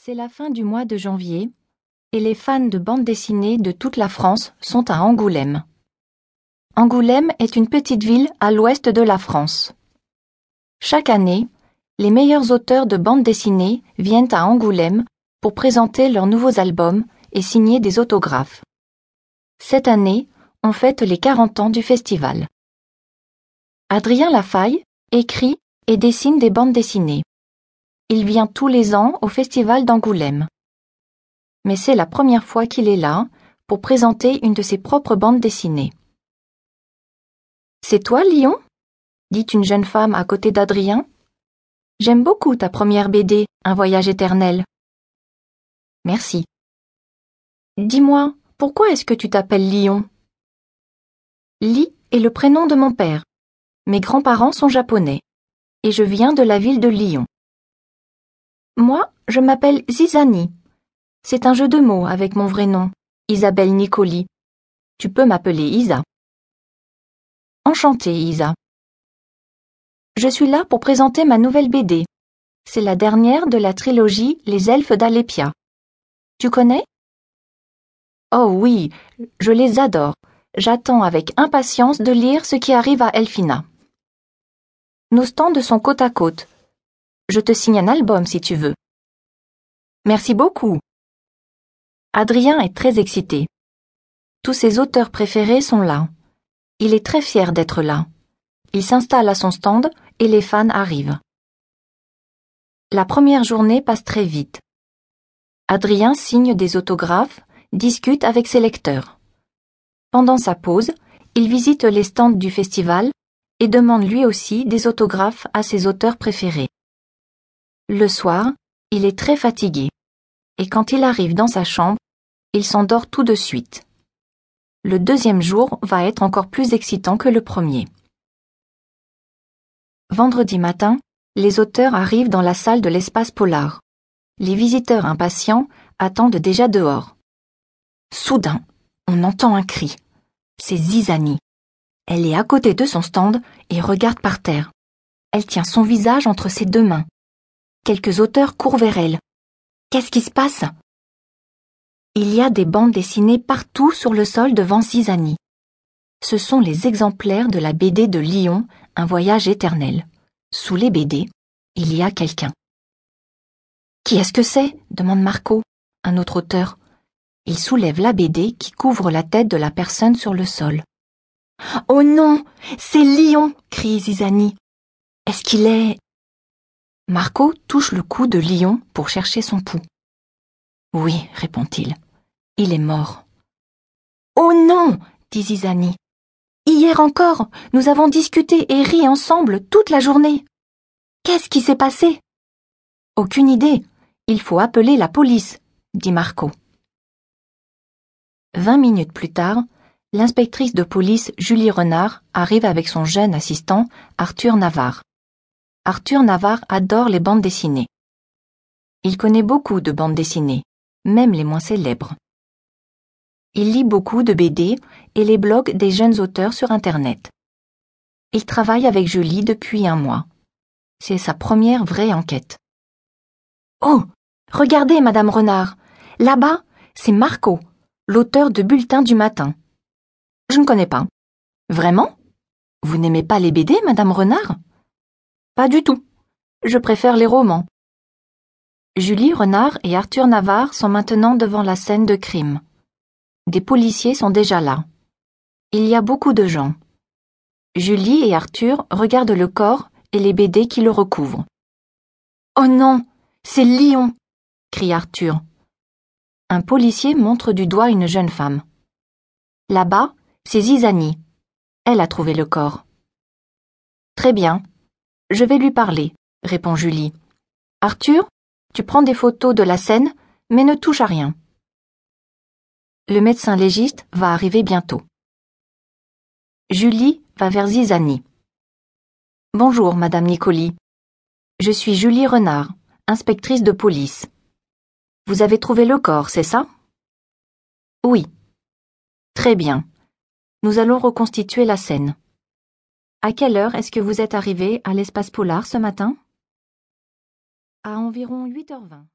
C'est la fin du mois de janvier et les fans de bande dessinée de toute la France sont à Angoulême. Angoulême est une petite ville à l'ouest de la France. Chaque année, les meilleurs auteurs de bande dessinée viennent à Angoulême pour présenter leurs nouveaux albums et signer des autographes. Cette année, on fête les 40 ans du festival. Adrien Lafaille écrit et dessine des bandes dessinées. Il vient tous les ans au festival d'Angoulême. Mais c'est la première fois qu'il est là pour présenter une de ses propres bandes dessinées. C'est toi, Lyon? dit une jeune femme à côté d'Adrien. J'aime beaucoup ta première BD, Un voyage éternel. Merci. Dis-moi, pourquoi est-ce que tu t'appelles Lyon? Li est le prénom de mon père. Mes grands-parents sont japonais. Et je viens de la ville de Lyon. Moi, je m'appelle Zizani. C'est un jeu de mots avec mon vrai nom, Isabelle Nicoli. Tu peux m'appeler Isa. Enchantée, Isa. Je suis là pour présenter ma nouvelle BD. C'est la dernière de la trilogie Les Elfes d'Alépia. Tu connais? Oh oui, je les adore. J'attends avec impatience de lire ce qui arrive à Elfina. Nos stands sont côte à côte. Je te signe un album si tu veux. Merci beaucoup. Adrien est très excité. Tous ses auteurs préférés sont là. Il est très fier d'être là. Il s'installe à son stand et les fans arrivent. La première journée passe très vite. Adrien signe des autographes, discute avec ses lecteurs. Pendant sa pause, il visite les stands du festival et demande lui aussi des autographes à ses auteurs préférés. Le soir, il est très fatigué, et quand il arrive dans sa chambre, il s'endort tout de suite. Le deuxième jour va être encore plus excitant que le premier. Vendredi matin, les auteurs arrivent dans la salle de l'espace polar. Les visiteurs impatients attendent déjà dehors. Soudain, on entend un cri. C'est Zizani. Elle est à côté de son stand et regarde par terre. Elle tient son visage entre ses deux mains. Quelques auteurs courent vers elle. Qu'est-ce qui se passe? Il y a des bandes dessinées partout sur le sol devant Zizani. Ce sont les exemplaires de la BD de Lyon, Un voyage éternel. Sous les BD, il y a quelqu'un. Qui est-ce que c'est? demande Marco, un autre auteur. Il soulève la BD qui couvre la tête de la personne sur le sol. Oh non, c'est Lyon crie Zizani. Est-ce qu'il est Marco touche le cou de Lion pour chercher son pouls. Oui, répond-il. Il est mort. Oh non dit Zizani. Hier encore, nous avons discuté et ri ensemble toute la journée. Qu'est-ce qui s'est passé? Aucune idée. Il faut appeler la police, dit Marco. Vingt minutes plus tard, l'inspectrice de police Julie Renard arrive avec son jeune assistant Arthur Navarre. Arthur Navarre adore les bandes dessinées. Il connaît beaucoup de bandes dessinées, même les moins célèbres. Il lit beaucoup de BD et les blogs des jeunes auteurs sur Internet. Il travaille avec Julie depuis un mois. C'est sa première vraie enquête. Oh, regardez, Madame Renard. Là-bas, c'est Marco, l'auteur de Bulletin du matin. Je ne connais pas. Vraiment? Vous n'aimez pas les BD, Madame Renard? Pas du tout. Je préfère les romans. Julie Renard et Arthur Navarre sont maintenant devant la scène de crime. Des policiers sont déjà là. Il y a beaucoup de gens. Julie et Arthur regardent le corps et les BD qui le recouvrent. Oh non, c'est Lyon crie Arthur. Un policier montre du doigt une jeune femme. Là-bas, c'est Zizani. Elle a trouvé le corps. Très bien, je vais lui parler, répond Julie. Arthur, tu prends des photos de la scène, mais ne touche à rien. Le médecin légiste va arriver bientôt. Julie va vers Zizani. Bonjour, Madame Nicoli. Je suis Julie Renard, inspectrice de police. Vous avez trouvé le corps, c'est ça? Oui. Très bien. Nous allons reconstituer la scène. À quelle heure est-ce que vous êtes arrivé à l'espace polar ce matin? À environ 8h20.